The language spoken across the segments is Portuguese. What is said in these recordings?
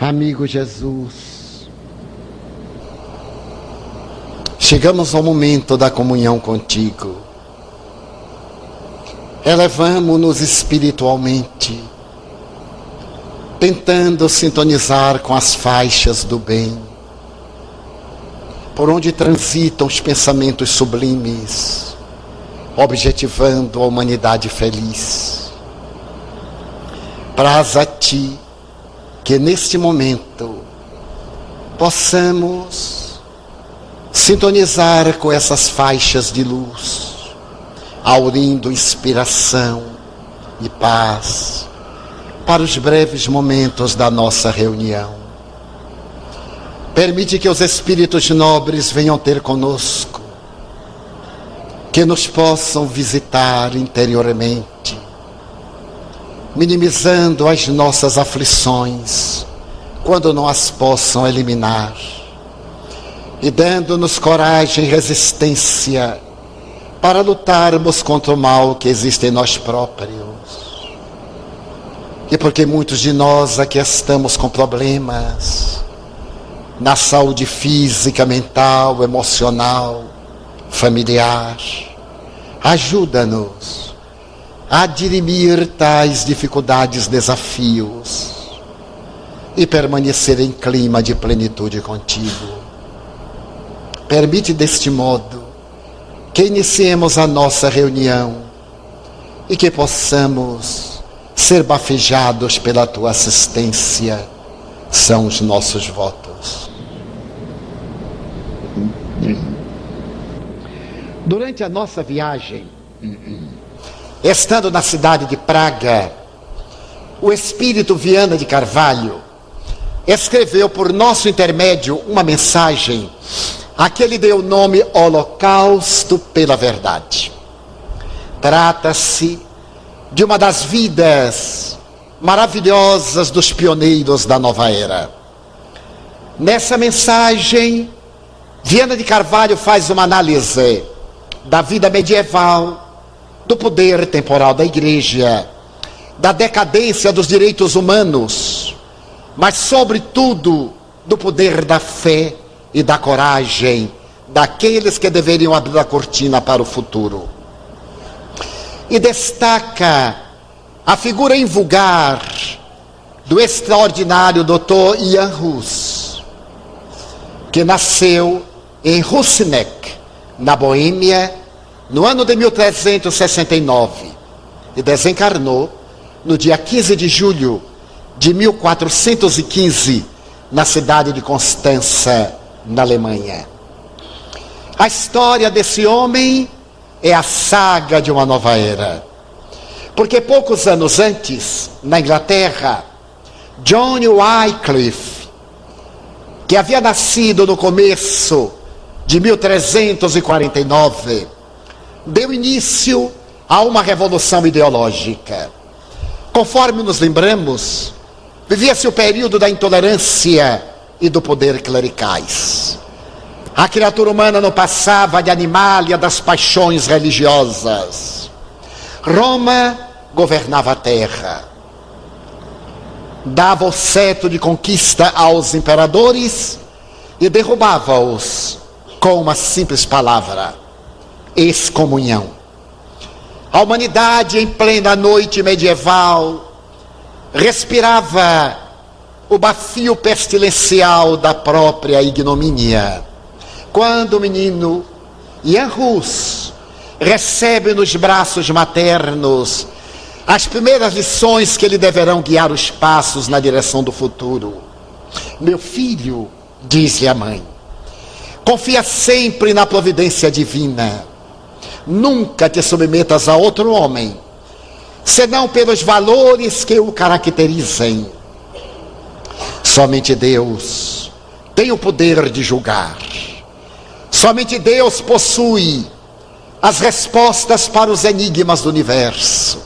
Amigo Jesus, chegamos ao momento da comunhão contigo. Elevamos-nos espiritualmente, tentando sintonizar com as faixas do bem, por onde transitam os pensamentos sublimes, objetivando a humanidade feliz. Praz a ti que neste momento possamos sintonizar com essas faixas de luz, aurindo inspiração e paz para os breves momentos da nossa reunião. Permite que os espíritos nobres venham ter conosco, que nos possam visitar interiormente minimizando as nossas aflições, quando não as possam eliminar, e dando-nos coragem e resistência para lutarmos contra o mal que existe em nós próprios. E porque muitos de nós aqui estamos com problemas na saúde física, mental, emocional, familiar, ajuda-nos a dirimir tais dificuldades, desafios e permanecer em clima de plenitude contigo. Permite deste modo que iniciemos a nossa reunião e que possamos ser bafejados pela tua assistência. São os nossos votos. Durante a nossa viagem, Estando na cidade de Praga, o espírito Viana de Carvalho escreveu por nosso intermédio uma mensagem a que ele deu o nome Holocausto pela Verdade. Trata-se de uma das vidas maravilhosas dos pioneiros da nova era. Nessa mensagem, Viana de Carvalho faz uma análise da vida medieval do poder temporal da igreja, da decadência dos direitos humanos, mas, sobretudo, do poder da fé e da coragem daqueles que deveriam abrir a cortina para o futuro. E destaca a figura invulgar do extraordinário Dr. Ian Hus, que nasceu em Rusinek, na Boêmia, no ano de 1369 e desencarnou no dia 15 de julho de 1415 na cidade de Constança, na Alemanha. A história desse homem é a saga de uma nova era. Porque poucos anos antes, na Inglaterra, John Wycliffe, que havia nascido no começo de 1349, deu início a uma revolução ideológica. Conforme nos lembramos, vivia-se o período da intolerância e do poder clericais. A criatura humana não passava de animalia das paixões religiosas. Roma governava a terra. Dava o cetro de conquista aos imperadores e derrubava-os com uma simples palavra excomunhão. A humanidade, em plena noite medieval, respirava o bafio pestilencial da própria ignomínia. Quando o menino Ian Rus recebe nos braços maternos as primeiras lições que lhe deverão guiar os passos na direção do futuro. Meu filho, diz-lhe a mãe, confia sempre na providência divina. Nunca te submetas a outro homem, senão pelos valores que o caracterizem. Somente Deus tem o poder de julgar. Somente Deus possui as respostas para os enigmas do universo.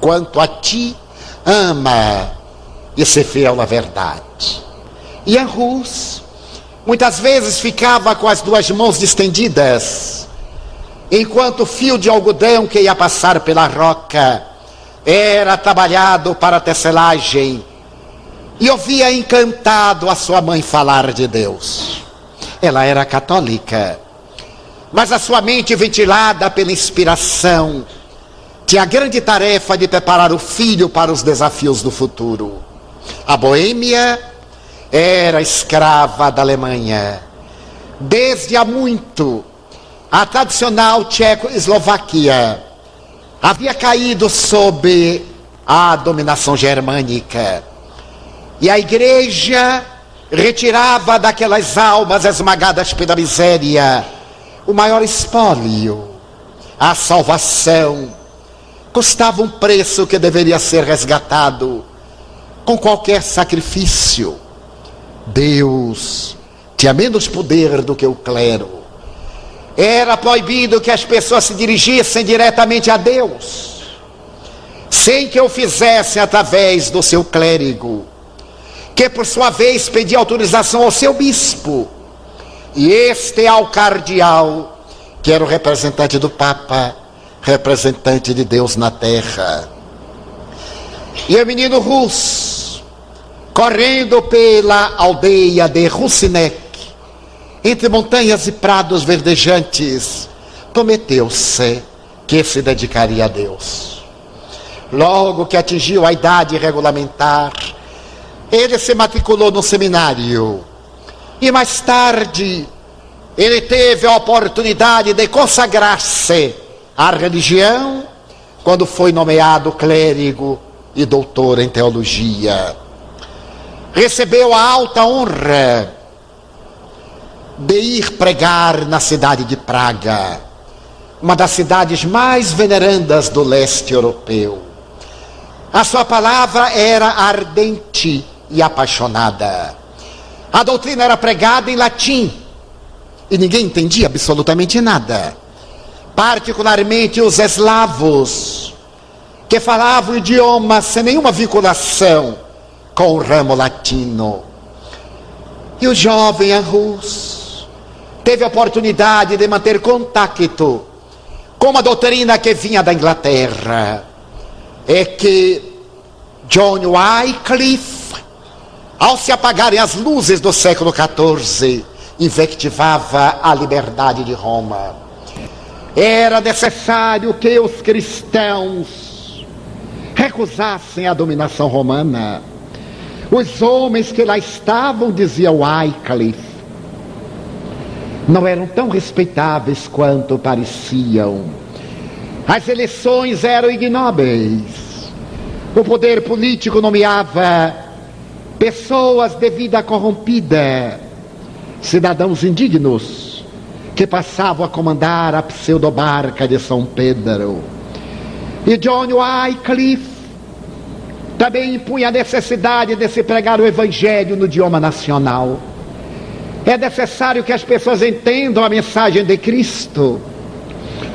Quanto a ti, ama e se fiel à verdade. E a Rus muitas vezes ficava com as duas mãos estendidas enquanto o fio de algodão que ia passar pela roca era trabalhado para a tecelagem e ouvia encantado a sua mãe falar de Deus. Ela era católica, mas a sua mente, ventilada pela inspiração, tinha a grande tarefa de preparar o filho para os desafios do futuro. A Boêmia era escrava da Alemanha. Desde há muito, a tradicional Tchecoslovaquia havia caído sob a dominação germânica. E a igreja retirava daquelas almas esmagadas pela miséria o maior espólio, a salvação. Custava um preço que deveria ser resgatado com qualquer sacrifício. Deus tinha menos poder do que o clero. Era proibido que as pessoas se dirigissem diretamente a Deus, sem que o fizessem através do seu clérigo, que por sua vez pedia autorização ao seu bispo, e este ao cardeal, que era o representante do Papa, representante de Deus na terra. E o menino Rus, correndo pela aldeia de Rusinek, entre montanhas e prados verdejantes, prometeu-se que se dedicaria a Deus. Logo que atingiu a idade regulamentar, ele se matriculou no seminário. E mais tarde, ele teve a oportunidade de consagrar-se à religião quando foi nomeado clérigo e doutor em teologia. Recebeu a alta honra de ir pregar na cidade de Praga, uma das cidades mais venerandas do leste europeu. A sua palavra era ardente e apaixonada. A doutrina era pregada em latim e ninguém entendia absolutamente nada. Particularmente os eslavos, que falavam o idioma sem nenhuma vinculação com o ramo latino. E o jovem Arrus teve a oportunidade de manter contato com uma doutrina que vinha da Inglaterra. É que John Wycliffe, ao se apagarem as luzes do século XIV, invectivava a liberdade de Roma. Era necessário que os cristãos recusassem a dominação romana. Os homens que lá estavam, dizia Wycliffe, não eram tão respeitáveis quanto pareciam. As eleições eram ignóbeis. O poder político nomeava pessoas de vida corrompida, cidadãos indignos, que passavam a comandar a pseudobarca de São Pedro. E John Wycliffe também impunha a necessidade de se pregar o evangelho no idioma nacional. É necessário que as pessoas entendam a mensagem de Cristo.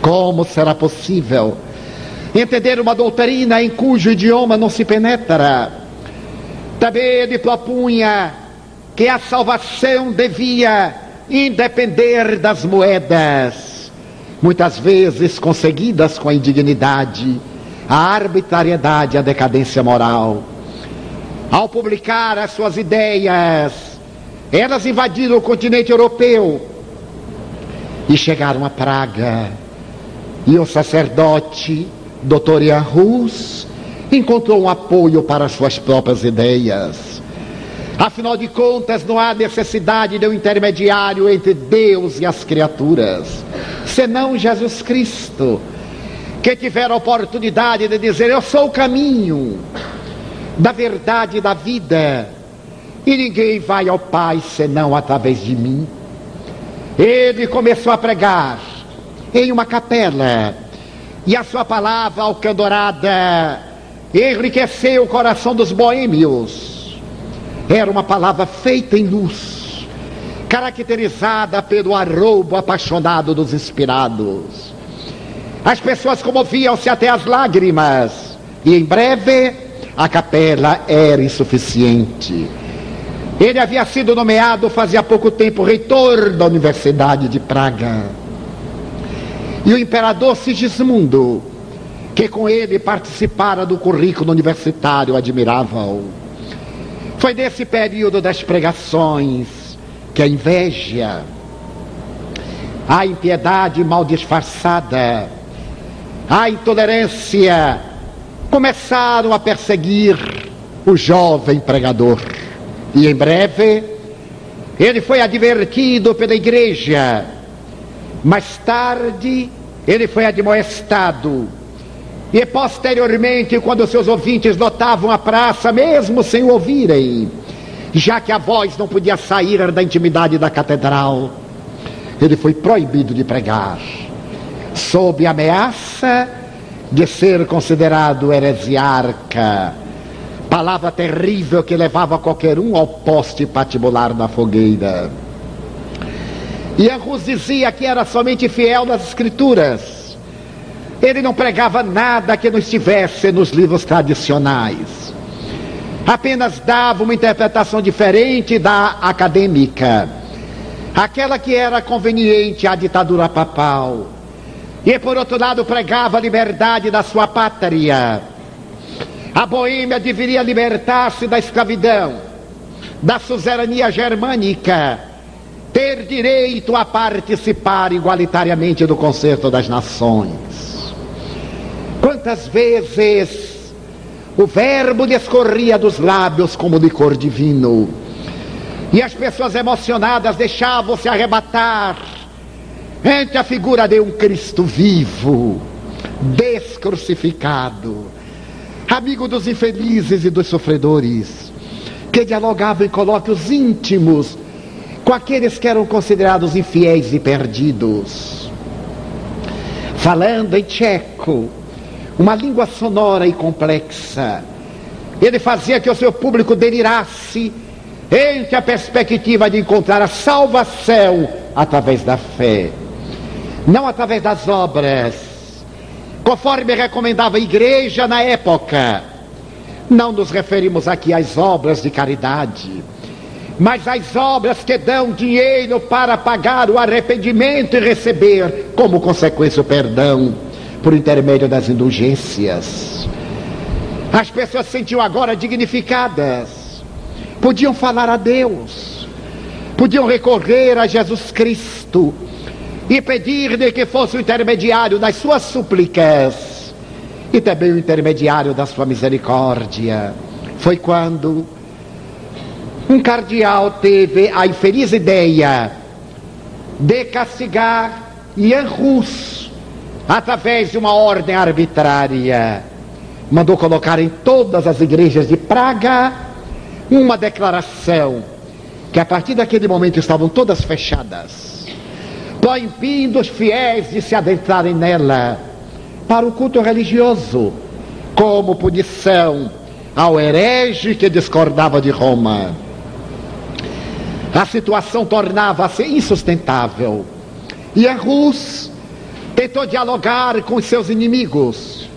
Como será possível entender uma doutrina em cujo idioma não se penetra. Também ele propunha que a salvação devia independer das moedas, muitas vezes conseguidas com a indignidade, a arbitrariedade, a decadência moral. Ao publicar as suas ideias, elas invadiram o continente europeu e chegaram a Praga. E o sacerdote Dr. Ian Rus encontrou um apoio para suas próprias ideias. Afinal de contas, não há necessidade de um intermediário entre Deus e as criaturas, senão Jesus Cristo, que tiver a oportunidade de dizer: Eu sou o caminho da verdade e da vida, e ninguém vai ao Pai senão através de mim. Ele começou a pregar em uma capela e a sua palavra alcandorada enriqueceu o coração dos boêmios. Era uma palavra feita em luz, caracterizada pelo arrobo apaixonado dos inspirados. As pessoas comoviam-se até as lágrimas, e em breve a capela era insuficiente. Ele havia sido nomeado fazia pouco tempo reitor da Universidade de Praga. E o imperador Sigismundo, que com ele participara do currículo universitário, admirava-o. Foi nesse período das pregações que a inveja, a impiedade mal disfarçada, a intolerância começaram a perseguir o jovem pregador. E em breve, ele foi advertido pela igreja. Mais tarde, ele foi admoestado. E posteriormente, quando seus ouvintes notavam a praça, mesmo sem o ouvirem, já que a voz não podia sair da intimidade da catedral, ele foi proibido de pregar, sob ameaça de ser considerado heresiarca, palavra terrível que levava qualquer um ao poste patibular da fogueira. E Arrus dizia que era somente fiel nas escrituras. Ele não pregava nada que não estivesse nos livros tradicionais. Apenas dava uma interpretação diferente da acadêmica, aquela que era conveniente à ditadura papal. E por outro lado, pregava a liberdade da sua pátria. A Boêmia deveria libertar-se da escravidão, da suzerania germânica ter direito a participar igualitariamente do concerto das nações. Quantas vezes o verbo descorria dos lábios como licor divino, e as pessoas emocionadas deixavam-se arrebatar ante a figura de um Cristo vivo, descrucificado, amigo dos infelizes e dos sofredores, que dialogava em colóquios íntimos com aqueles que eram considerados infiéis e perdidos. Falando em tcheco, uma língua sonora e complexa, ele fazia que o seu público delirasse entre a perspectiva de encontrar a salvação através da fé, não através das obras, conforme recomendava a igreja na época. Não nos referimos aqui às obras de caridade mas as obras que dão dinheiro para pagar o arrependimento e receber, como consequência, o perdão por intermédio das indulgências. As pessoas se sentiam agora dignificadas, podiam falar a Deus, podiam recorrer a Jesus Cristo e pedir-lhe que fosse o intermediário das suas súplicas e também o intermediário da sua misericórdia. Foi quando um cardeal teve a infeliz ideia de castigar Ian Rus através de uma ordem arbitrária. Mandou colocar em todas as igrejas de Praga uma declaração que a partir daquele momento estavam todas fechadas, proibindo os fiéis de se adentrarem nela para o culto religioso, como punição ao herege que discordava de Roma a situação tornava-se insustentável. E a Rus tentou dialogar com seus inimigos,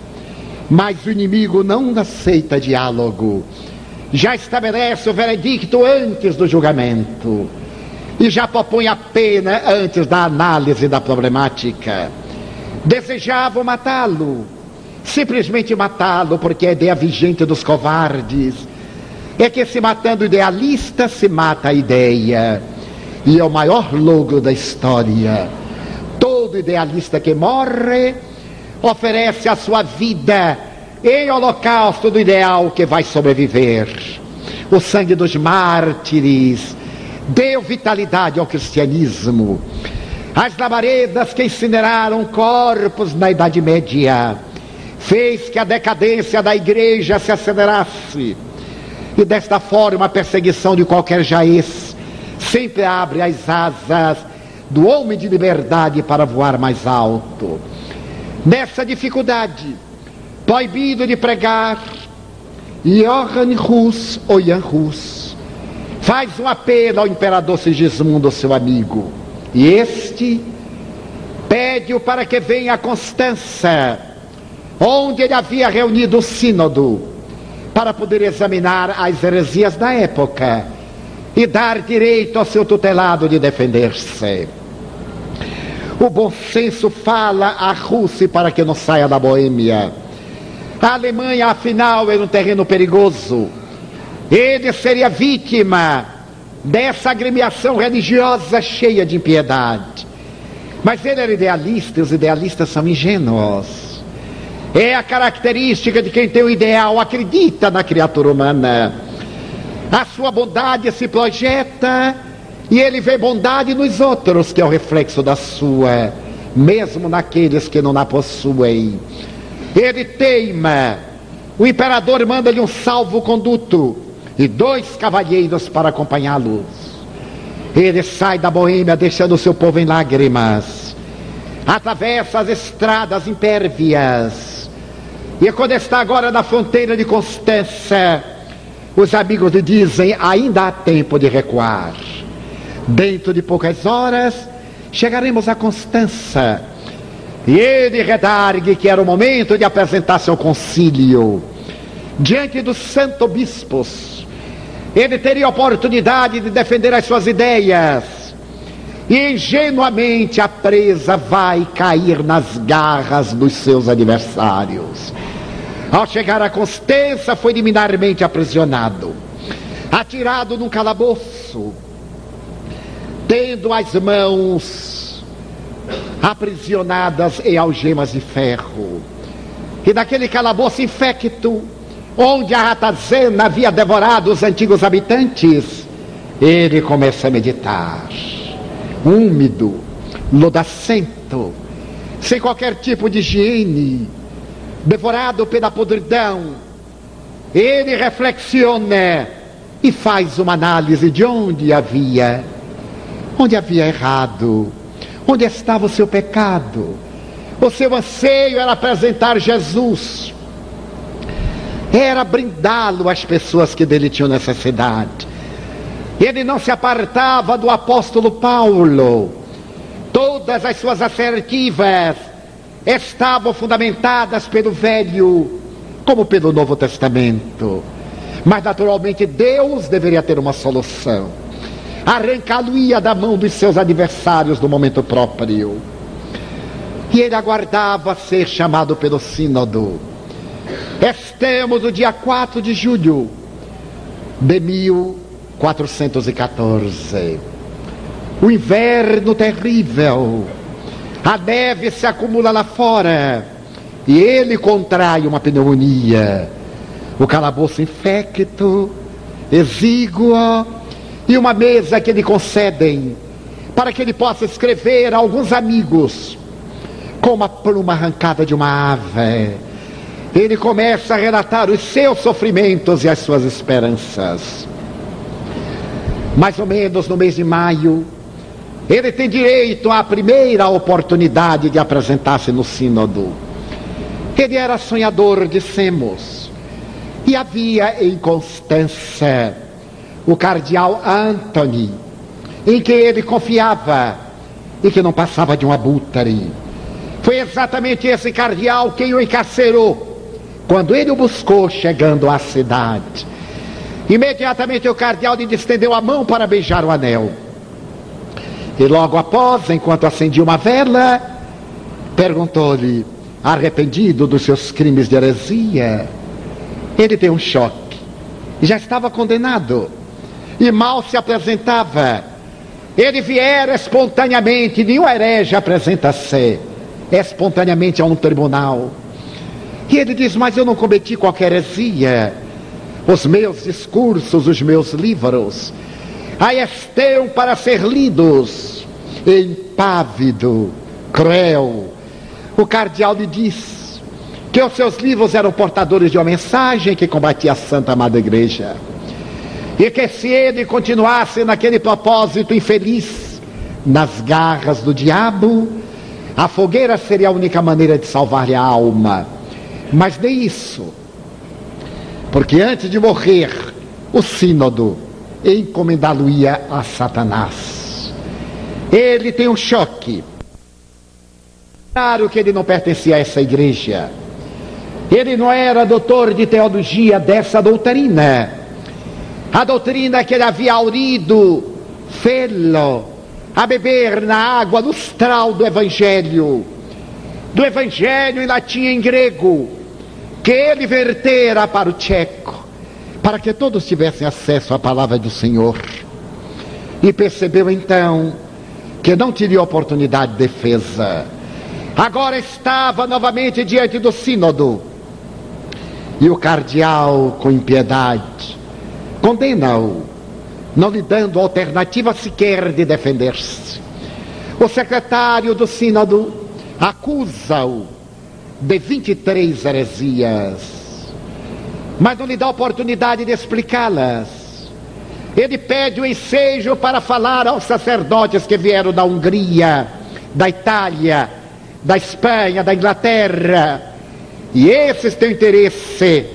mas o inimigo não aceita diálogo. Já estabelece o veredicto antes do julgamento e já propõe a pena antes da análise da problemática. Desejavam matá-lo, simplesmente matá-lo, porque é a ideia vigente dos covardes é que se matando o idealista se mata a ideia. E é o maior logo da história. Todo idealista que morre oferece a sua vida em holocausto do ideal que vai sobreviver. O sangue dos mártires deu vitalidade ao cristianismo. As labaredas que incineraram corpos na Idade Média fez que a decadência da igreja se acelerasse e desta forma a perseguição de qualquer jaez sempre abre as asas do homem de liberdade para voar mais alto. Nessa dificuldade, proibido de pregar, Johann Rus ou Jan Rus faz um apelo ao imperador Sigismundo, seu amigo, e este pede-o para que venha a Constança, onde ele havia reunido o sínodo para poder examinar as heresias da época e dar direito ao seu tutelado de defender-se. O bom senso fala à Rússia para que não saia da Boêmia. A Alemanha, afinal, era um terreno perigoso. Ele seria vítima dessa agremiação religiosa cheia de impiedade. Mas ele era idealista e os idealistas são ingênuos. É a característica de quem tem o ideal, acredita na criatura humana. A sua bondade se projeta e ele vê bondade nos outros, que é o reflexo da sua, mesmo naqueles que não a possuem. Ele teima. O imperador manda-lhe um salvo-conduto e dois cavalheiros para acompanhá-los. Ele sai da Boêmia deixando seu povo em lágrimas. Atravessa as estradas impérvias. E quando está agora na fronteira de Constança, os amigos lhe dizem: ainda há tempo de recuar. Dentro de poucas horas, chegaremos a Constança. E ele redargue que era o momento de apresentar-se ao concílio, diante dos santos bispos. Ele teria oportunidade de defender as suas ideias. E ingenuamente a presa vai cair nas garras dos seus adversários. Ao chegar a Constança, foi liminarmente aprisionado, atirado num calabouço, tendo as mãos aprisionadas em algemas de ferro. E naquele calabouço infecto, onde a ratazana havia devorado os antigos habitantes, ele começa a meditar, úmido, lodacento, sem qualquer tipo de higiene, devorado pela podridão. Ele reflexiona e faz uma análise de onde havia, onde havia errado, onde estava o seu pecado. O seu anseio era apresentar Jesus era brindá-lo às pessoas que dele tinham necessidade. Ele não se apartava do apóstolo Paulo. Todas as suas assertivas estavam fundamentadas pelo Velho como pelo Novo Testamento. Mas naturalmente Deus deveria ter uma solução. Arrancá-lo-ia da mão dos seus adversários no momento próprio. E ele aguardava ser chamado pelo Sínodo. Estamos no dia 4 de julho de 1414. O inverno terrível. A neve se acumula lá fora. E ele contrai uma pneumonia. O calabouço infecto, exíguo, e uma mesa que lhe concedem para que ele possa escrever a alguns amigos com uma pluma arrancada de uma ave ele começa a relatar os seus sofrimentos e as suas esperanças. Mais ou menos no mês de maio, ele tem direito à primeira oportunidade de apresentar-se no Sínodo. Ele era sonhador, dissemos, e havia em Constância o cardeal Anthony, em que ele confiava e que não passava de um abutre. Foi exatamente esse cardeal quem o encarcerou quando ele o buscou chegando à cidade, imediatamente o cardeal lhe estendeu a mão para beijar o anel. E logo após, enquanto acendia uma vela, perguntou-lhe, arrependido dos seus crimes de heresia, ele deu um choque. Já estava condenado e mal se apresentava. Ele viera espontaneamente, nenhum herege apresenta-se espontaneamente a um tribunal. E ele diz: Mas eu não cometi qualquer heresia. Os meus discursos, os meus livros, aí estão para ser lidos. Impávido, cruel. O cardeal lhe diz que os seus livros eram portadores de uma mensagem que combatia a Santa Amada Igreja. E que se ele continuasse naquele propósito infeliz, nas garras do diabo, a fogueira seria a única maneira de salvar-lhe a alma. Mas nem isso. Porque antes de morrer, o sínodo encomendá-lo-ia a Satanás. Ele tem um choque. Claro que ele não pertencia a essa igreja. Ele não era doutor de teologia dessa doutrina. A doutrina que ele havia aurido, fê-lo a beber na água lustral do Evangelho. Do Evangelho em latim e em grego que ele vertera para o tcheco, para que todos tivessem acesso à palavra do Senhor. E percebeu então que não teria oportunidade de defesa. Agora estava novamente diante do sínodo. E o cardeal, com impiedade, condena-o, não lhe dando alternativa sequer de defender-se. O secretário do sínodo acusa-o de 23 heresias mas não lhe dá oportunidade de explicá-las. Ele pede o ensejo para falar aos sacerdotes que vieram da Hungria, da Itália, da Espanha, da Inglaterra. E esses têm interesse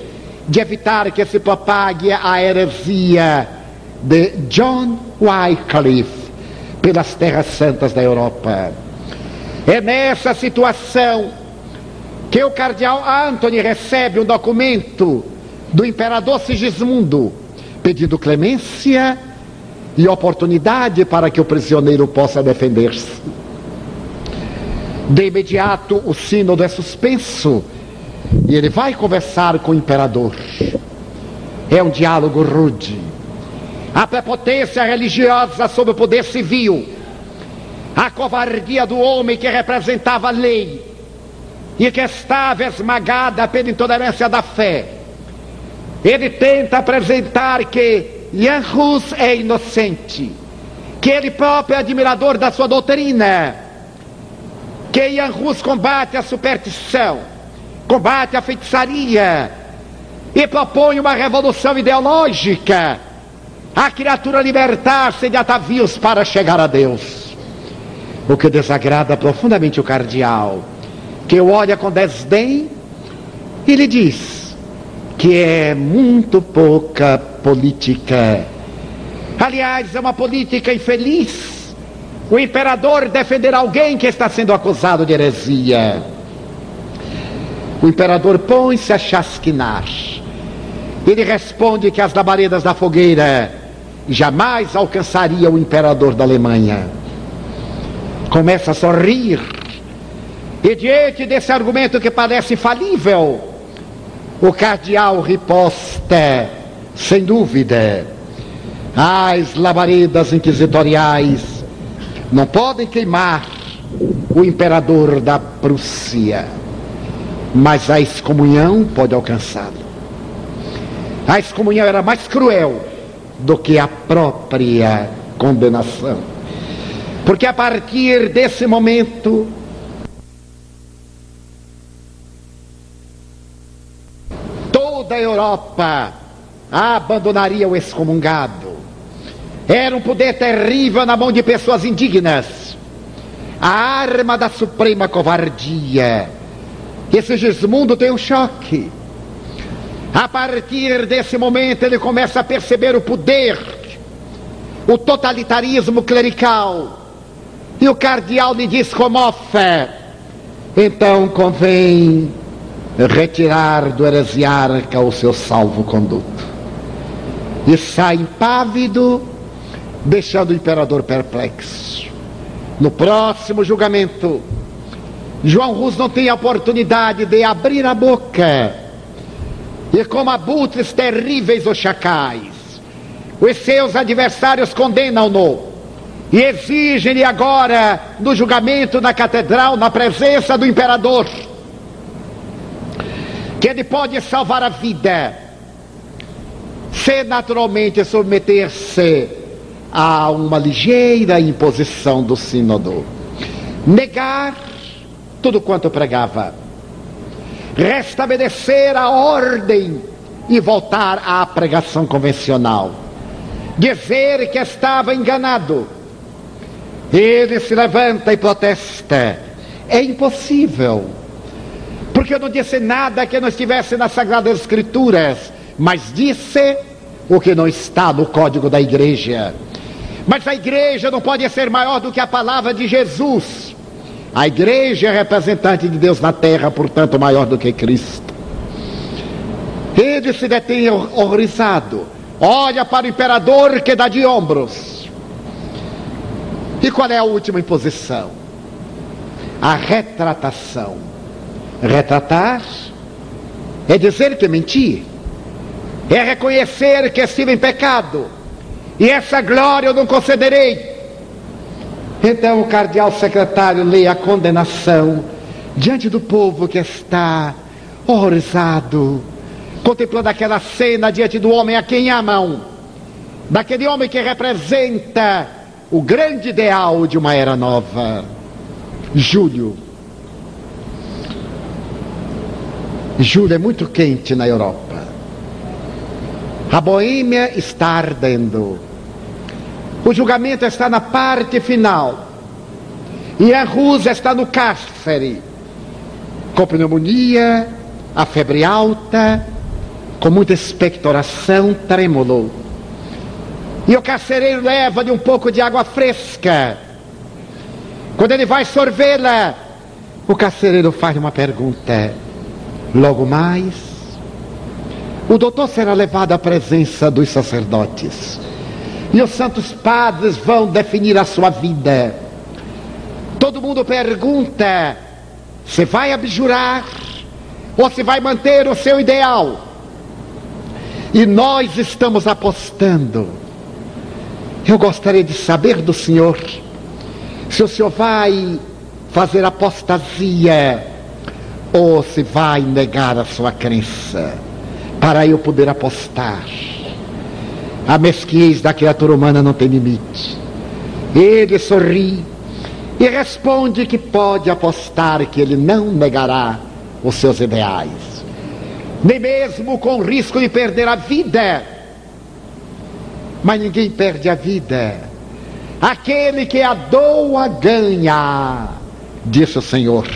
de evitar que se propague a heresia de John Wycliffe pelas terras santas da Europa. É nessa situação que o cardeal Anthony recebe um documento do imperador Sigismundo, pedindo clemência e oportunidade para que o prisioneiro possa defender-se. De imediato, o sínodo é suspenso e ele vai conversar com o imperador. É um diálogo rude. A prepotência religiosa sobre o poder civil, a covardia do homem que representava a lei e que estava esmagada pela intolerância da fé ele tenta apresentar que Jan Hus é inocente, que ele próprio é admirador da sua doutrina, que Jan Hus combate a superstição, combate a feitiçaria e propõe uma revolução ideológica, a criatura libertar-se de atavios para chegar a Deus. O que desagrada profundamente o cardeal, que o olha com desdém e lhe diz: que é muito pouca política. Aliás, é uma política infeliz. O imperador defender alguém que está sendo acusado de heresia. O imperador põe-se a chasquinar. Ele responde que as labaredas da fogueira jamais alcançariam o imperador da Alemanha. Começa a sorrir. E diante desse argumento que parece falível, o cardeal riposta, sem dúvida, as labaredas inquisitoriais não podem queimar o imperador da Prússia, mas a excomunhão pode alcançá-lo. A excomunhão era mais cruel do que a própria condenação. Porque a partir desse momento, toda a Europa abandonaria o excomungado. Era um poder terrível na mão de pessoas indignas. A arma da suprema covardia. Esse Gismundo tem um choque. A partir desse momento ele começa a perceber o poder, o totalitarismo clerical. E o cardeal lhe diz como fé. Então convém retirar do heresiarca o seu salvo-conduto. E sai impávido, deixando o imperador perplexo. No próximo julgamento, João Rus não tem a oportunidade de abrir a boca. E como abutres terríveis os chacais, os seus adversários condenam-no e exigem-lhe agora, no julgamento na catedral, na presença do imperador, que ele pode salvar a vida, se naturalmente submeter-se a uma ligeira imposição do sínodo, negar tudo quanto pregava, restabelecer a ordem e voltar à pregação convencional, dizer que estava enganado. Ele se levanta e protesta: é impossível porque eu não disse nada que não estivesse nas Sagradas Escrituras, mas disse o que não está no código da igreja. Mas a igreja não pode ser maior do que a palavra de Jesus. A igreja é representante de Deus na terra, portanto, maior do que Cristo. Ele se detém horrorizado, olha para o imperador que dá de ombros. E qual é a última imposição? A retratação. Retratar é dizer que menti. é reconhecer que estive em pecado, e essa glória eu não concederei. Então o cardeal secretário lê a condenação diante do povo que está horrorizado, contemplando aquela cena diante do homem a quem amam, daquele homem que representa o grande ideal de uma era nova. Júlio. Júlio é muito quente na Europa. A Boêmia está ardendo. O julgamento está na parte final. E a Rússia está no cárcere. Com pneumonia, a febre alta, com muita expectoração, tremulou. E o carcereiro leva-lhe um pouco de água fresca. Quando ele vai sorvê-la, o carcereiro faz uma pergunta. Logo mais, o doutor será levado à presença dos sacerdotes. E os santos padres vão definir a sua vida. Todo mundo pergunta: se vai abjurar ou se vai manter o seu ideal? E nós estamos apostando. Eu gostaria de saber do senhor se o senhor vai fazer apostasia ou se vai negar a sua crença para eu poder apostar. A mesquinhez da criatura humana não tem limite. Ele sorri e responde que pode apostar que ele não negará os seus ideais, nem mesmo com risco de perder a vida. Mas ninguém perde a vida. Aquele que a doa ganha, disse o Senhor,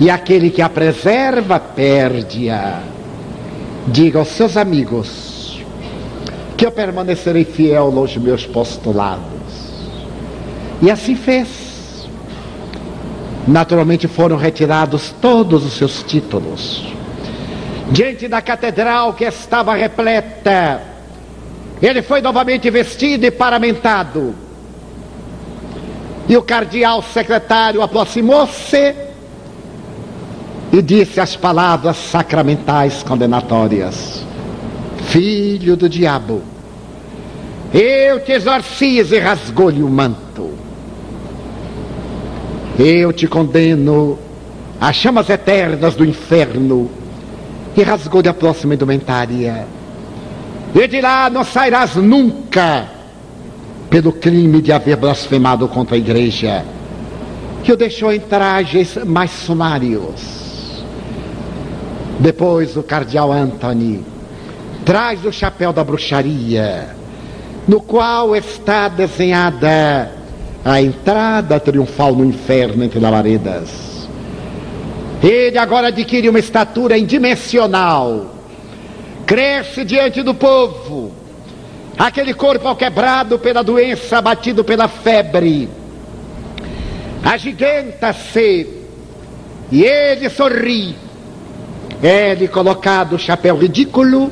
e aquele que a preserva perde-a. Diga aos seus amigos que eu permanecerei fiel aos meus postulados. E assim fez. Naturalmente foram retirados todos os seus títulos. Diante da catedral que estava repleta, ele foi novamente vestido e paramentado. E o cardeal secretário aproximou-se e disse as palavras sacramentais condenatórias: Filho do diabo, eu te exorcizo e rasgou-lhe o manto. Eu te condeno às chamas eternas do inferno e rasgou-lhe a próxima indumentária. E de lá não sairás nunca pelo crime de haver blasfemado contra a igreja, que o deixou em trajes mais sumários depois o cardeal Anthony traz o chapéu da bruxaria, no qual está desenhada a entrada triunfal no inferno entre labaredas. Ele agora adquire uma estatura indimensional, cresce diante do povo, aquele corpo quebrado pela doença, abatido pela febre, agiganta-se e ele sorri é-lhe colocado o chapéu ridículo,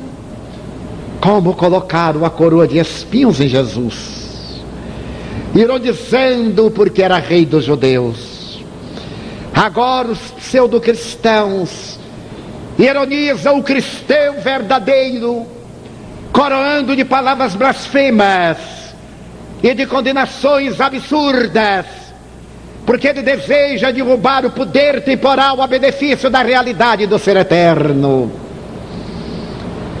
como colocaram a coroa de espinhos em Jesus, ironizando porque era rei dos judeus. Agora os pseudo-cristãos ironizam o cristão verdadeiro, coroando de palavras blasfemas e de condenações absurdas porque ele deseja derrubar o poder temporal a benefício da realidade do ser eterno.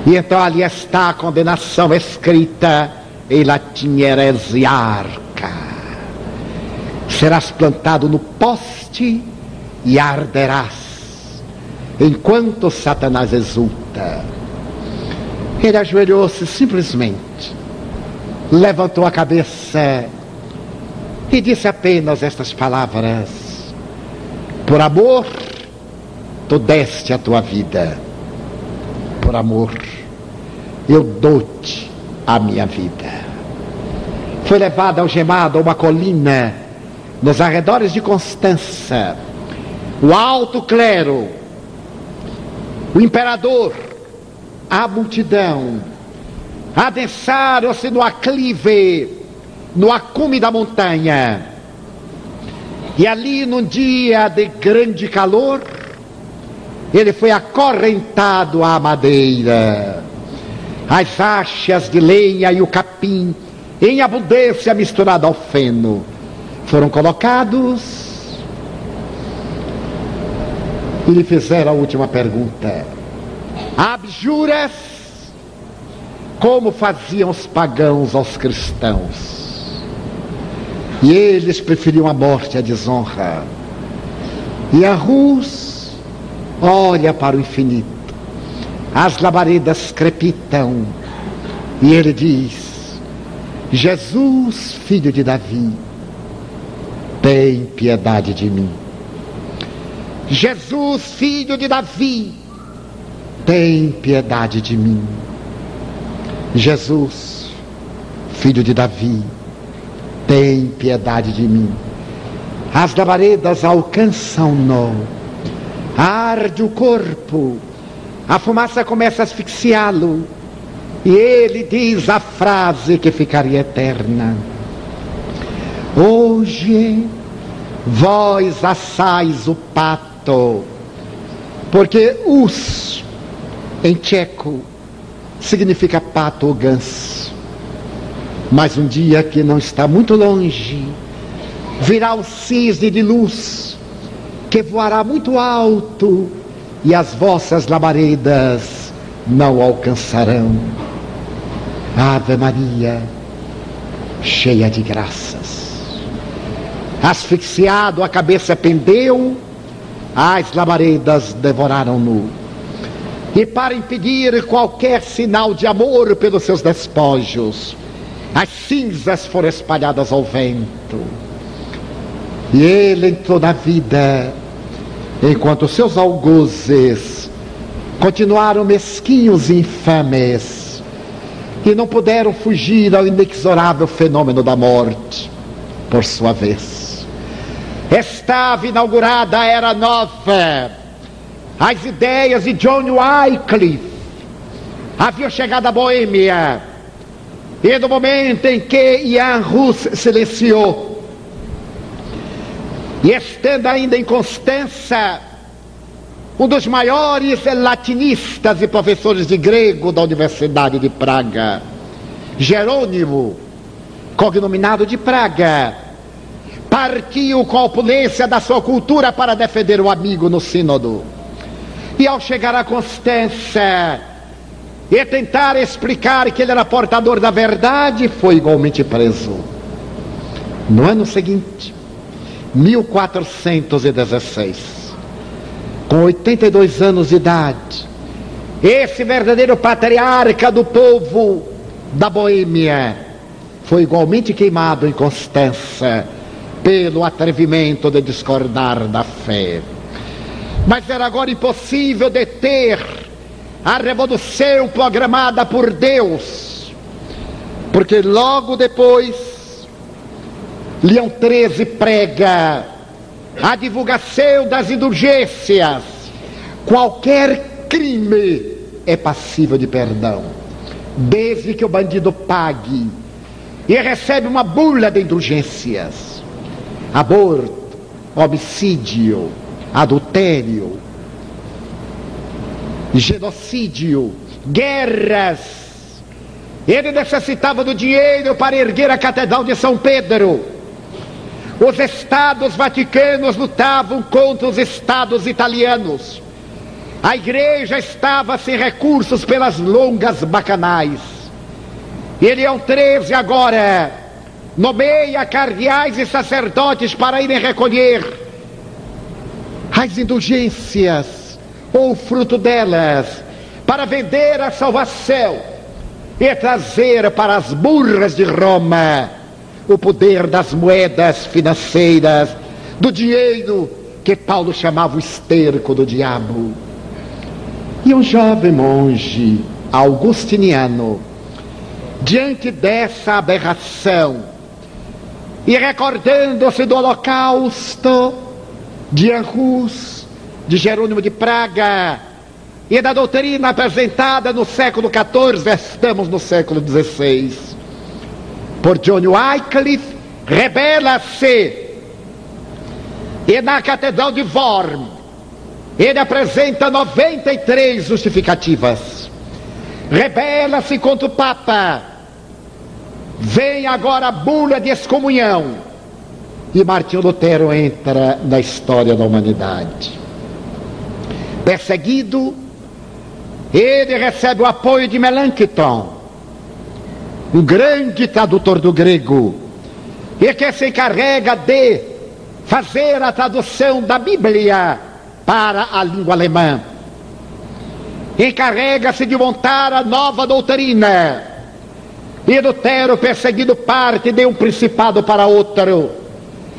E então ali está a condenação escrita em latim heresiarca. Serás plantado no poste e arderás, enquanto Satanás exulta. Ele ajoelhou-se simplesmente, levantou a cabeça e disse apenas estas palavras: Por amor, tu deste a tua vida. Por amor, eu dou-te a minha vida. Foi levado algemado a uma colina nos arredores de Constança. O alto clero, o imperador, a multidão, adensaram-se no aclive no acume da montanha. E ali, num dia de grande calor, ele foi acorrentado à madeira. as achas de lenha e o capim, em abundância misturado ao feno, foram colocados e lhe fizeram a última pergunta: Abjuras como faziam os pagãos aos cristãos? E eles preferiam a morte à desonra. E a Rus olha para o infinito. As labaredas crepitam. E ele diz: Jesus, filho de Davi, tem piedade de mim. Jesus, filho de Davi, tem piedade de mim. Jesus, filho de Davi, tem piedade de mim. As labaredas alcançam-no, arde o corpo, a fumaça começa a asfixiá-lo, e ele diz a frase que ficaria eterna: Hoje vós assais o pato, porque os, em tcheco, significa pato ou ganso. Mas um dia que não está muito longe, virá o cisne de luz, que voará muito alto, e as vossas labaredas não alcançarão. Ave Maria, cheia de graças. Asfixiado, a cabeça pendeu, as labaredas devoraram-no. E para impedir qualquer sinal de amor pelos seus despojos, as cinzas foram espalhadas ao vento. E ele entrou na vida, enquanto seus algozes continuaram mesquinhos e infames, e não puderam fugir ao inexorável fenômeno da morte, por sua vez. Estava inaugurada a era nova, as ideias de John Wycliffe haviam chegado à Boêmia, e no momento em que Ian Rus silenciou, e estando ainda em Constança, um dos maiores latinistas e professores de grego da Universidade de Praga, Jerônimo, cognominado de Praga, partiu com a opulência da sua cultura para defender o amigo no sínodo. E ao chegar a Constança, e tentar explicar que ele era portador da verdade, foi igualmente preso. No ano seguinte, 1416, com 82 anos de idade, esse verdadeiro patriarca do povo da Boêmia foi igualmente queimado em Constança pelo atrevimento de discordar da fé. Mas era agora impossível deter a revolução programada por Deus, porque logo depois, Leão XIII prega a divulgação das indulgências. Qualquer crime é passível de perdão, desde que o bandido pague e recebe uma bula de indulgências. Aborto, homicídio, adultério, genocídio, guerras. Ele necessitava do dinheiro para erguer a Catedral de São Pedro. Os estados vaticanos lutavam contra os estados italianos. A igreja estava sem recursos pelas longas bacanais. E Leão XIII agora nomeia cardeais e sacerdotes para irem recolher as indulgências ou o fruto delas para vender a salvação e trazer para as burras de Roma o poder das moedas financeiras, do dinheiro que Paulo chamava o esterco do diabo. E um jovem monge augustiniano, diante dessa aberração, e recordando-se do holocausto de Anrus, de Jerônimo de Praga, e da doutrina apresentada no século XIV, estamos no século XVI, por John Wycliffe, revela-se, e na Catedral de Worms, ele apresenta 93 justificativas. rebela-se contra o Papa. Vem agora a bula de excomunhão. E Martinho Lutero entra na história da humanidade. Perseguido, ele recebe o apoio de Melanchthon, um grande tradutor do grego, e que se encarrega de fazer a tradução da Bíblia para a língua alemã. Encarrega-se de montar a nova doutrina. E Lutero, perseguido, parte de um principado para outro.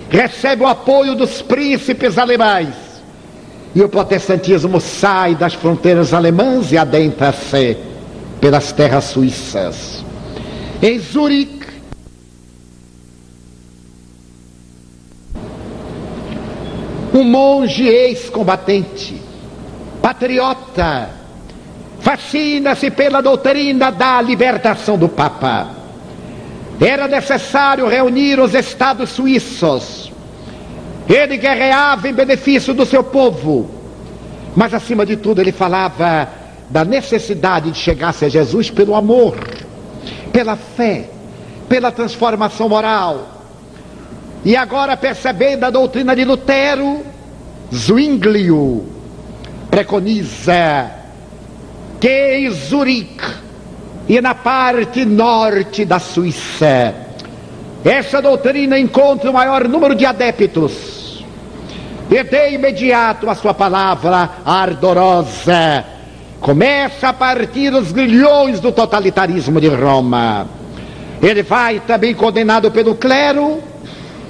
Recebe o apoio dos príncipes alemães. E o protestantismo sai das fronteiras alemãs e adentra-se pelas terras suíças. Em Zurique, um monge ex-combatente, patriota, fascina-se pela doutrina da libertação do Papa. Era necessário reunir os estados suíços. Ele guerreava em benefício do seu povo. Mas, acima de tudo, ele falava da necessidade de chegar-se a Jesus pelo amor, pela fé, pela transformação moral e agora, percebendo a doutrina de Lutero, Zwinglio preconiza que em Zurique e na parte norte da Suíça, essa doutrina encontra o maior número de adeptos. E de imediato a sua palavra ardorosa começa a partir os grilhões do totalitarismo de Roma. Ele vai também condenado pelo clero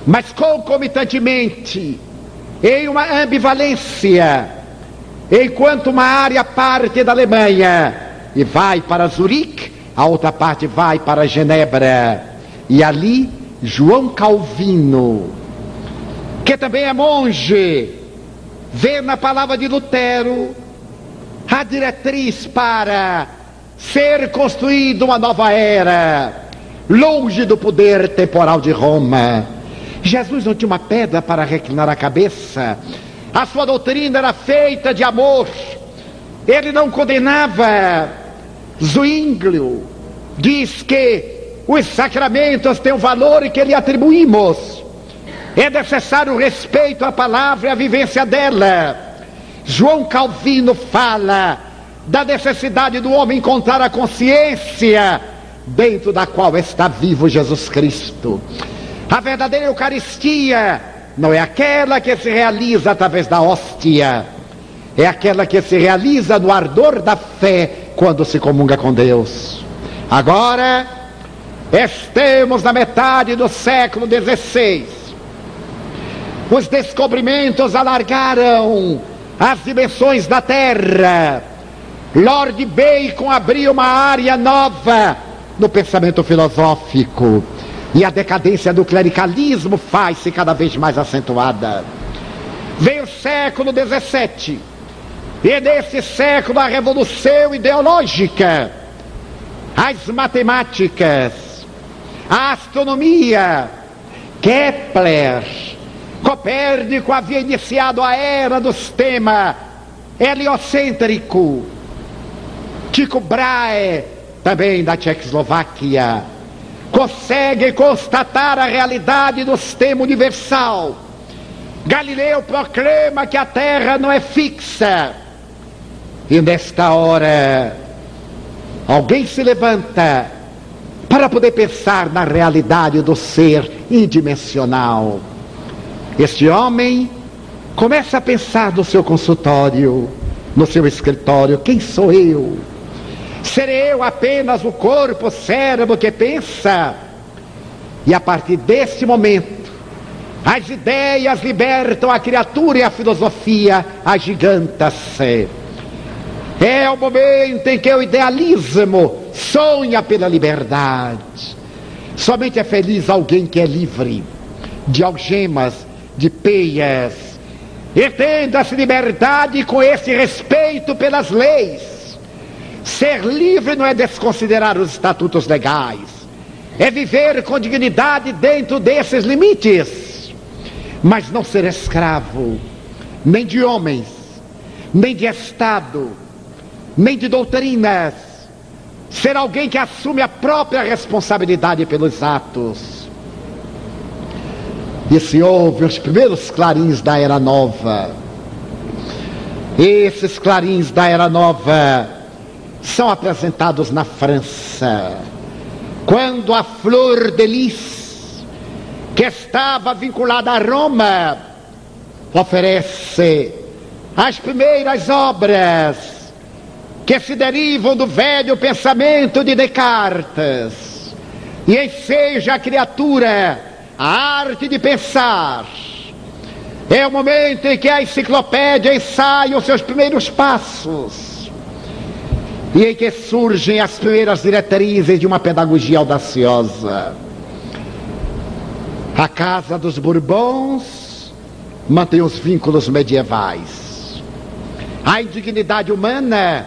mas concomitantemente, em uma ambivalência, enquanto uma área parte da Alemanha e vai para Zurique, a outra parte vai para Genebra, e ali João Calvino, que também é monge, vê na palavra de Lutero a diretriz para ser construída uma nova era, longe do poder temporal de Roma Jesus não tinha uma pedra para reclinar a cabeça. A sua doutrina era feita de amor. Ele não condenava. Zwinglio diz que os sacramentos têm o valor que lhe atribuímos. É necessário respeito à palavra e à vivência dela. João Calvino fala da necessidade do homem encontrar a consciência dentro da qual está vivo Jesus Cristo. A verdadeira Eucaristia não é aquela que se realiza através da hóstia, é aquela que se realiza no ardor da fé quando se comunga com Deus. Agora, estamos na metade do século XVI. Os descobrimentos alargaram as dimensões da Terra. Lord Bacon abriu uma área nova no pensamento filosófico. E a decadência do clericalismo faz-se cada vez mais acentuada. Vem o século XVII. E nesse século a revolução ideológica, as matemáticas, a astronomia, Kepler, Copérnico havia iniciado a era do sistema heliocêntrico, Tycho Brahe, também da Tchecoslováquia, consegue constatar a realidade do sistema universal. Galileu proclama que a Terra não é fixa. E nesta hora, alguém se levanta para poder pensar na realidade do ser indimensional. Este homem começa a pensar no seu consultório, no seu escritório: quem sou eu? Serei eu apenas o corpo, o cérebro que pensa? E a partir desse momento, as ideias libertam a criatura e a filosofia agiganta-se. É o momento em que o idealismo sonha pela liberdade. Somente é feliz alguém que é livre de algemas, de peias. Entenda-se liberdade com esse respeito pelas leis Ser livre não é desconsiderar os estatutos legais, é viver com dignidade dentro desses limites, mas não ser escravo, nem de homens, nem de Estado, nem de doutrinas, ser alguém que assume a própria responsabilidade pelos atos. E se ouve os primeiros clarins da Era Nova. Esses clarins da Era Nova são apresentados na França, quando a Flor de Lis, que estava vinculada a Roma, oferece as primeiras obras que se derivam do velho pensamento de Descartes e enseja a criatura a arte de pensar. É o momento em que a enciclopédia ensaia os seus primeiros passos e em que surgem as primeiras diretrizes de uma pedagogia audaciosa. A Casa dos Bourbons mantém os vínculos medievais. A indignidade humana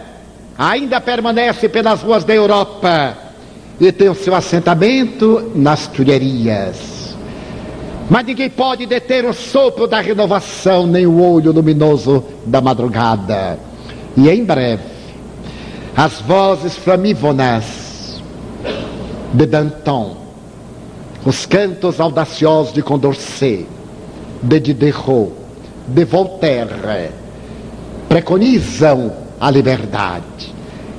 ainda permanece pelas ruas da Europa e tem o seu assentamento nas Tulherias. Mas ninguém pode deter o sopro da renovação, nem o olho luminoso da madrugada. E em breve, as vozes flamívonas de Danton, os cantos audaciosos de Condorcet, de Diderot, de Voltaire, preconizam a liberdade.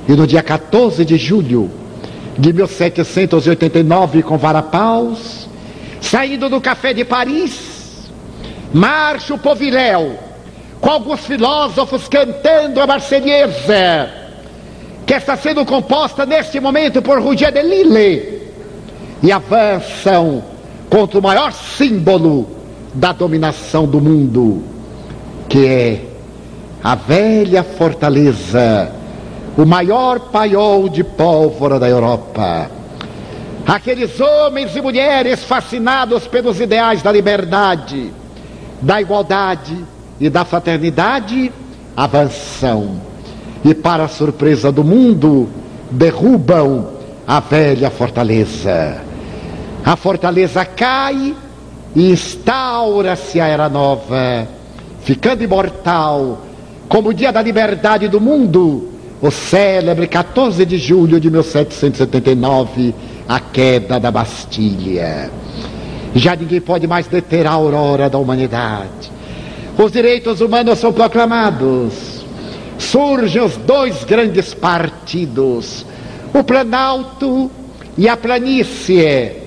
E no dia 14 de julho de 1789, com Varapaus, saindo do café de Paris, marcha o Poviléu, com alguns filósofos cantando a Marselhesa, que está sendo composta neste momento por Roger de Lille, e avançam contra o maior símbolo da dominação do mundo, que é a velha fortaleza, o maior paiol de pólvora da Europa. Aqueles homens e mulheres fascinados pelos ideais da liberdade, da igualdade e da fraternidade avançam e, para a surpresa do mundo, derrubam a velha fortaleza. A fortaleza cai e instaura-se a era nova, ficando imortal como o dia da liberdade do mundo, o célebre 14 de julho de 1779, a queda da Bastilha. Já ninguém pode mais deter a aurora da humanidade. Os direitos humanos são proclamados. Surgem os dois grandes partidos, o Planalto e a Planície.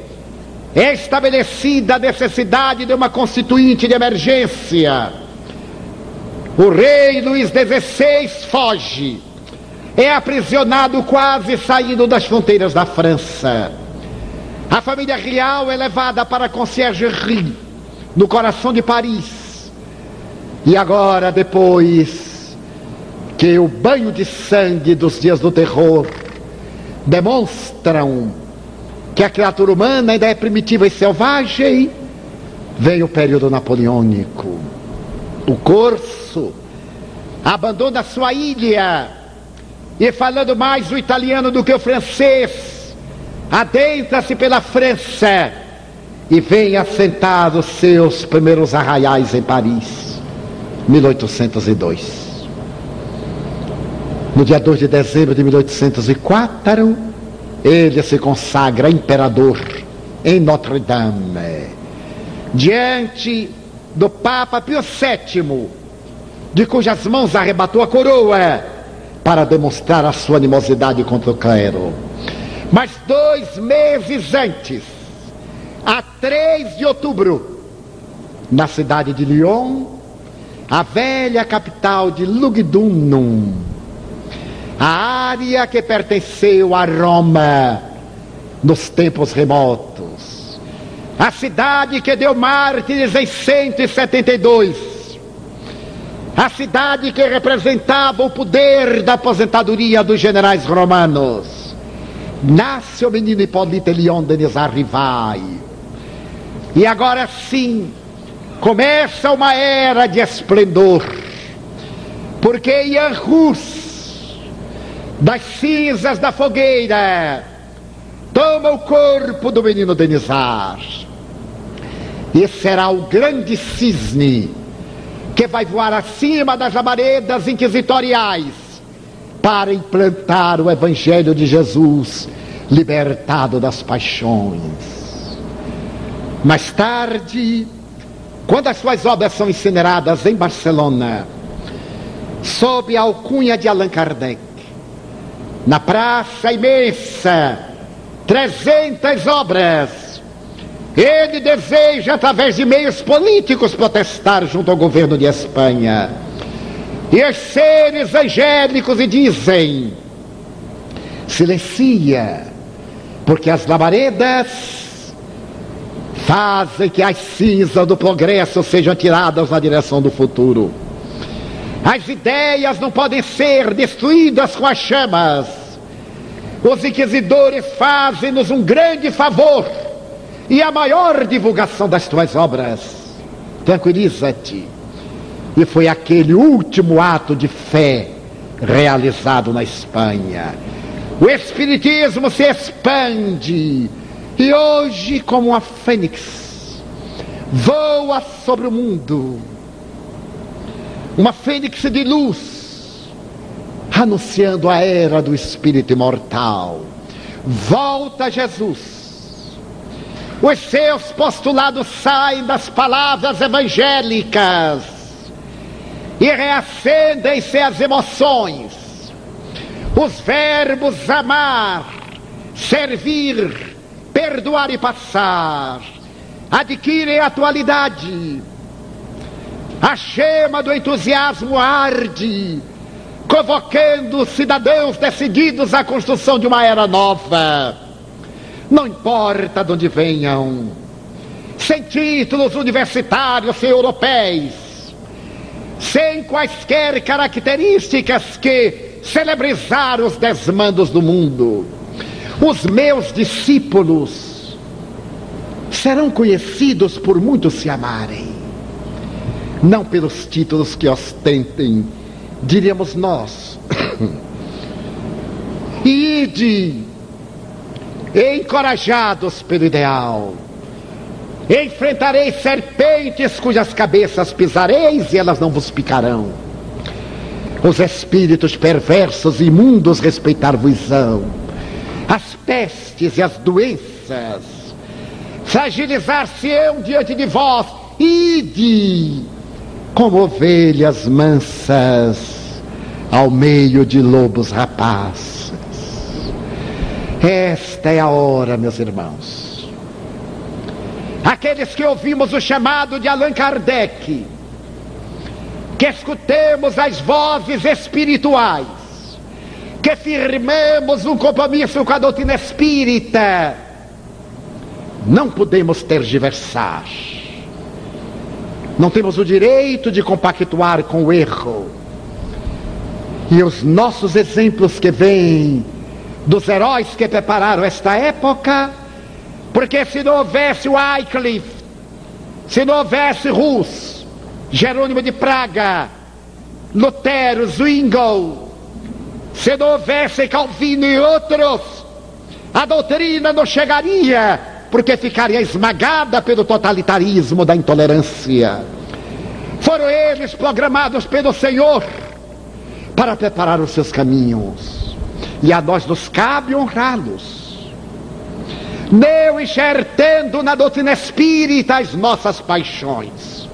É estabelecida a necessidade de uma constituinte de emergência o rei Luís XVI foge. É aprisionado quase saindo das fronteiras da França. A família real é levada para a Conciergerie, no coração de Paris. E agora, depois que o banho de sangue dos dias do terror demonstram que a criatura humana ainda é primitiva e selvagem, vem o período napoleônico. O corso abandona sua ilha e falando mais o italiano do que o francês, adentra-se pela França e vem assentar os seus primeiros arraiais em Paris, 1802. No dia 2 de dezembro de 1804, ele se consagra imperador em Notre-Dame, diante do Papa Pio VII, de cujas mãos arrebatou a coroa para demonstrar a sua animosidade contra o clero. Mas dois meses antes, a 3 de outubro, na cidade de Lyon, a velha capital de Lugdunum, a área que pertenceu a Roma nos tempos remotos, a cidade que deu mártires em 172, a cidade que representava o poder da aposentadoria dos generais romanos. Nasce o menino Hipólito Leon Denis Arrivai. E agora sim, começa uma era de esplendor. Porque Ian Rus, das cinzas da fogueira, toma o corpo do menino Denizar. E será o grande cisne que vai voar acima das labaredas inquisitoriais para implantar o Evangelho de Jesus, libertado das paixões. Mais tarde, quando as suas obras são incineradas em Barcelona, sob a alcunha de Allan Kardec, na praça imensa, 300 obras. Ele deseja, através de meios políticos, protestar junto ao governo de Espanha. E os seres angélicos e dizem: silencia, porque as labaredas fazem que as cinzas do progresso sejam tiradas na direção do futuro. As ideias não podem ser destruídas com as chamas. Os inquisidores fazem-nos um grande favor e a maior divulgação das tuas obras. Tranquiliza-te. E foi aquele último ato de fé realizado na Espanha. O Espiritismo se expande e hoje, como uma fênix, voa sobre o mundo uma fênix de luz, anunciando a era do Espírito imortal. Volta Jesus. Os seus postulados saem das palavras evangélicas e reacendem-se as emoções. Os verbos amar, servir, perdoar e passar adquirem atualidade a chama do entusiasmo arde, convocando cidadãos decididos à construção de uma era nova. Não importa de onde venham, sem títulos universitários sem europeus, sem quaisquer características que celebrizar os desmandos do mundo. Os meus discípulos serão conhecidos por muitos se amarem não pelos títulos que ostentem, diríamos nós. Ide, encorajados pelo ideal, enfrentareis serpentes cujas cabeças pisareis e elas não vos picarão. Os espíritos perversos e imundos respeitar-vos-ão. As pestes e as doenças fragilizar-se-ão diante de vós. Ide, como ovelhas mansas ao meio de lobos rapazes. Esta é a hora, meus irmãos. Aqueles que ouvimos o chamado de Allan Kardec, que escutemos as vozes espirituais, que firmemos um compromisso com a doutrina espírita, não podemos tergiversar não temos o direito de compactuar com o erro. E os nossos exemplos que vêm dos heróis que prepararam esta época, porque se não houvesse Wycliffe, se não houvesse Rus, Jerônimo de Praga, Lutero, Zwingli, se não houvesse Calvino e outros, a doutrina não chegaria porque ficaria esmagada pelo totalitarismo da intolerância. Foram eles programados pelo Senhor para preparar os seus caminhos. E a nós nos cabe honrá-los. Não enxertando na doutrina espírita as nossas paixões,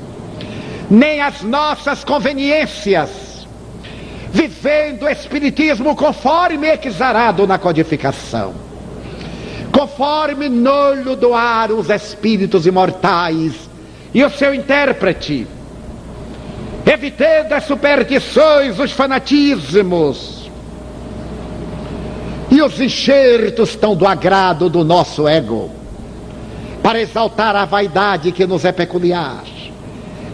nem as nossas conveniências, vivendo o espiritismo conforme exarado na codificação conforme nolo doaram os espíritos imortais e o seu intérprete, evitando as superstições, os fanatismos e os enxertos tão do agrado do nosso ego, para exaltar a vaidade que nos é peculiar.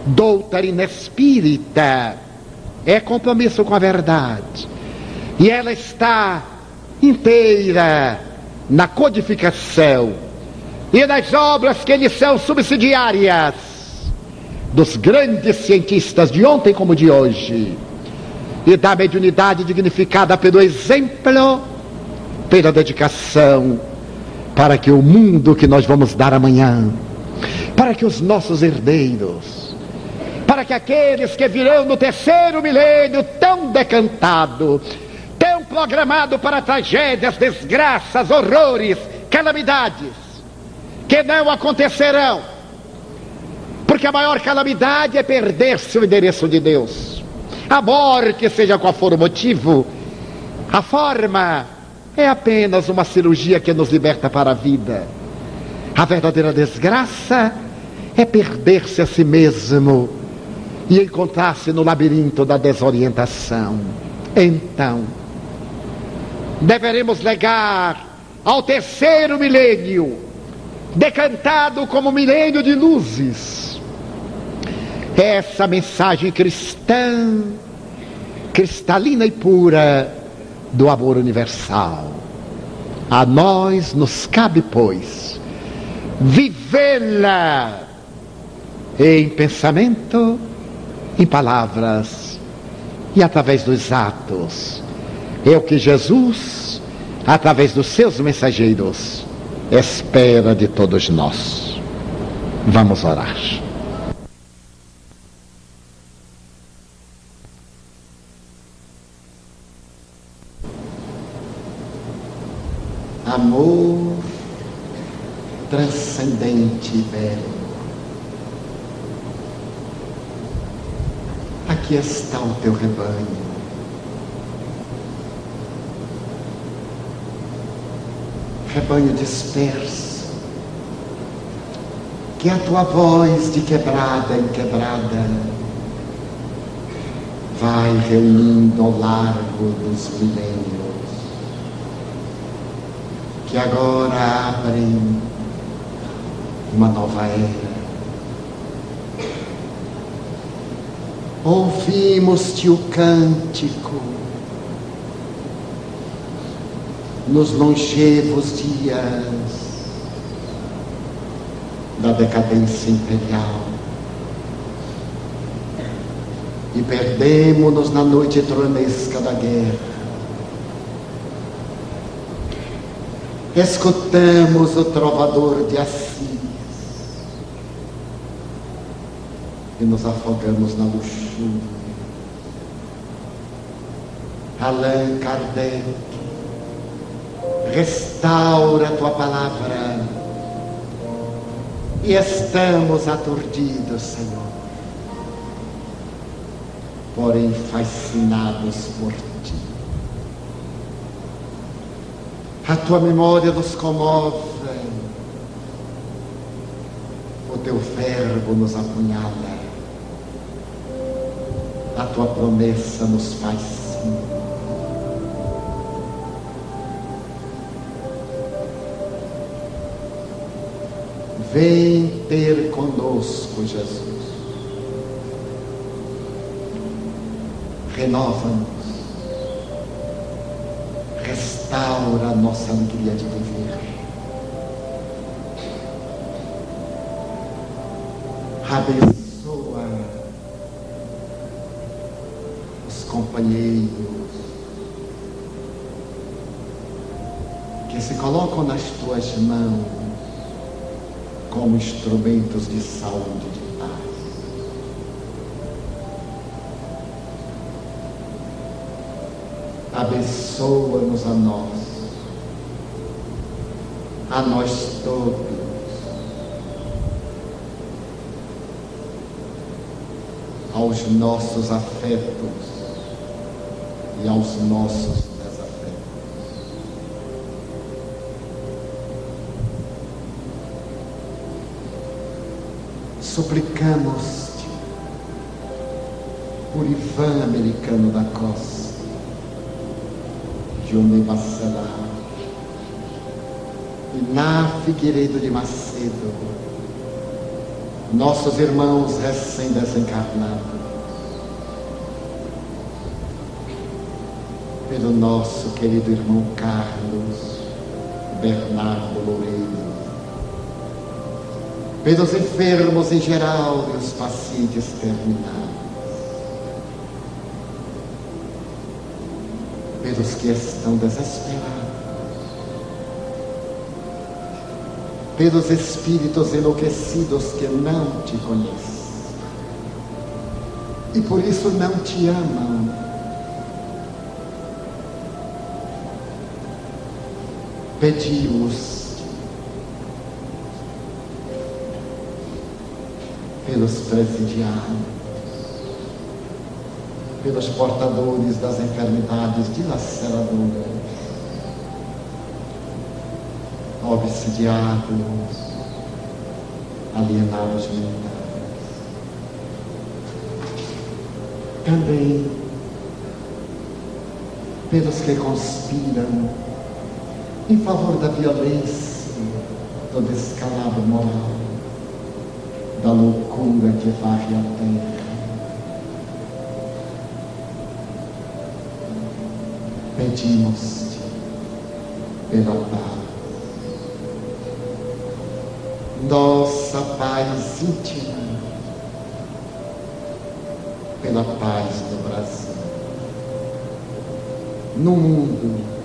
Doutrina espírita é compromisso com a verdade, e ela está inteira na codificação e nas obras que lhes são subsidiárias dos grandes cientistas de ontem como de hoje e da mediunidade dignificada pelo exemplo, pela dedicação, para que o mundo que nós vamos dar amanhã, para que os nossos herdeiros, para que aqueles que virão no terceiro milênio tão decantado, programado para tragédias, desgraças, horrores, calamidades, que não acontecerão. Porque a maior calamidade é perder-se o endereço de Deus. A morte, seja qual for o motivo, a forma é apenas uma cirurgia que nos liberta para a vida. A verdadeira desgraça é perder-se a si mesmo e encontrar-se no labirinto da desorientação. Então, deveremos legar ao terceiro milênio, decantado como milênio de luzes, essa mensagem cristã, cristalina e pura do amor universal. A nós nos cabe, pois, vivê-la em pensamento, em palavras e através dos atos. É o que Jesus, através dos seus mensageiros, espera de todos nós. Vamos orar. amor belo. Aqui está o teu rebanho. Rebanho disperso, que a tua voz de quebrada em quebrada vai reunindo ao largo dos milênios que agora abrem uma nova era. Ouvimos-te o cântico nos longevos dias da decadência imperial. E perdemos-nos na noite tronesca da guerra escutamos o trovador de Assis e nos afogamos na luxúria. Allan Kardec, restaura a tua palavra e estamos aturdidos, Senhor, porém fascinados por ti. A tua memória nos comove. O teu verbo nos apunhala. A tua promessa nos faz sim. Vem ter conosco, Jesus. Renova-nos restaura a nossa alegria de viver. Abençoa os companheiros que se colocam nas tuas mãos como instrumentos de saúde de paz. abençoa-nos a nós, a nós todos. Aos nossos afetos e aos nossos desafetos. Suplicamos-te por Ivan Americano da Costa Johnny Bacelar, Iná Figueiredo de Macedo, nossos irmãos recém-desencarnados, pelo nosso querido irmão Carlos Bernardo Loureiro, pelos enfermos em geral e os pacientes terminais, pelos que estão desesperados, pelos espíritos enlouquecidos que não te conhecem e por isso não te amam. Pedimos pelos presidiários, pelos portadores das enfermidades dilaceradoras, obsidiados, alienados mentais. Também pelos que conspiram em favor da violência, do descalabro moral, da loucura que varre a terra. Pedimos-te pela paz, nossa paz íntima, pela paz do Brasil, no mundo.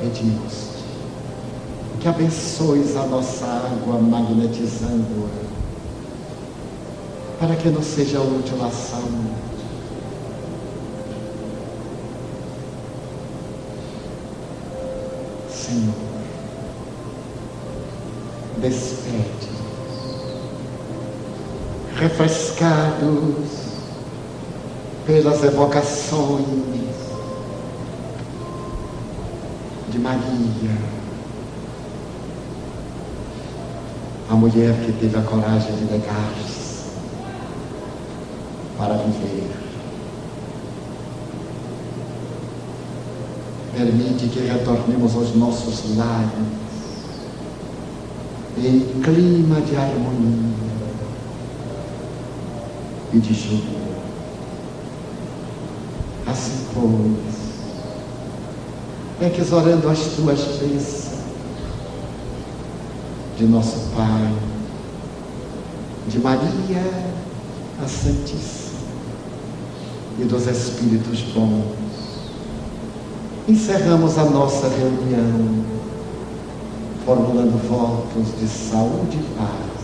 Pedimos que abençoes a nossa água magnetizando-a, para que não seja útil à saúde. Senhor, despede, refrescados pelas evocações de Maria, a mulher que teve a coragem de negar-se para viver. Permite que retornemos aos nossos lares em clima de harmonia e de júbilo. Assim, pois, é que orando as tuas bênçãos de nosso Pai, de Maria a Santíssima e dos Espíritos bons. Encerramos a nossa reunião formulando votos de saúde e paz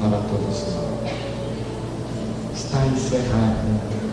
para todos nós. Está encerrada